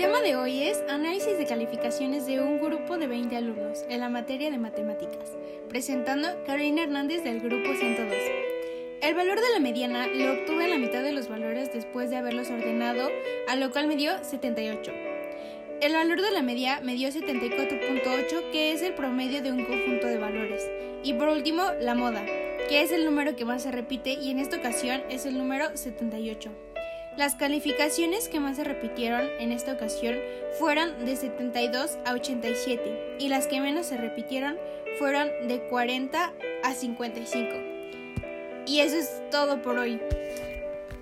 tema de hoy es análisis de calificaciones de un grupo de 20 alumnos en la materia de matemáticas, presentando Carolina Hernández del grupo 102. El valor de la mediana lo obtuve en la mitad de los valores después de haberlos ordenado, a lo cual me dio 78. El valor de la media me dio 74.8, que es el promedio de un conjunto de valores. Y por último, la moda, que es el número que más se repite y en esta ocasión es el número 78. Las calificaciones que más se repitieron en esta ocasión fueron de 72 a 87 y las que menos se repitieron fueron de 40 a 55. Y eso es todo por hoy.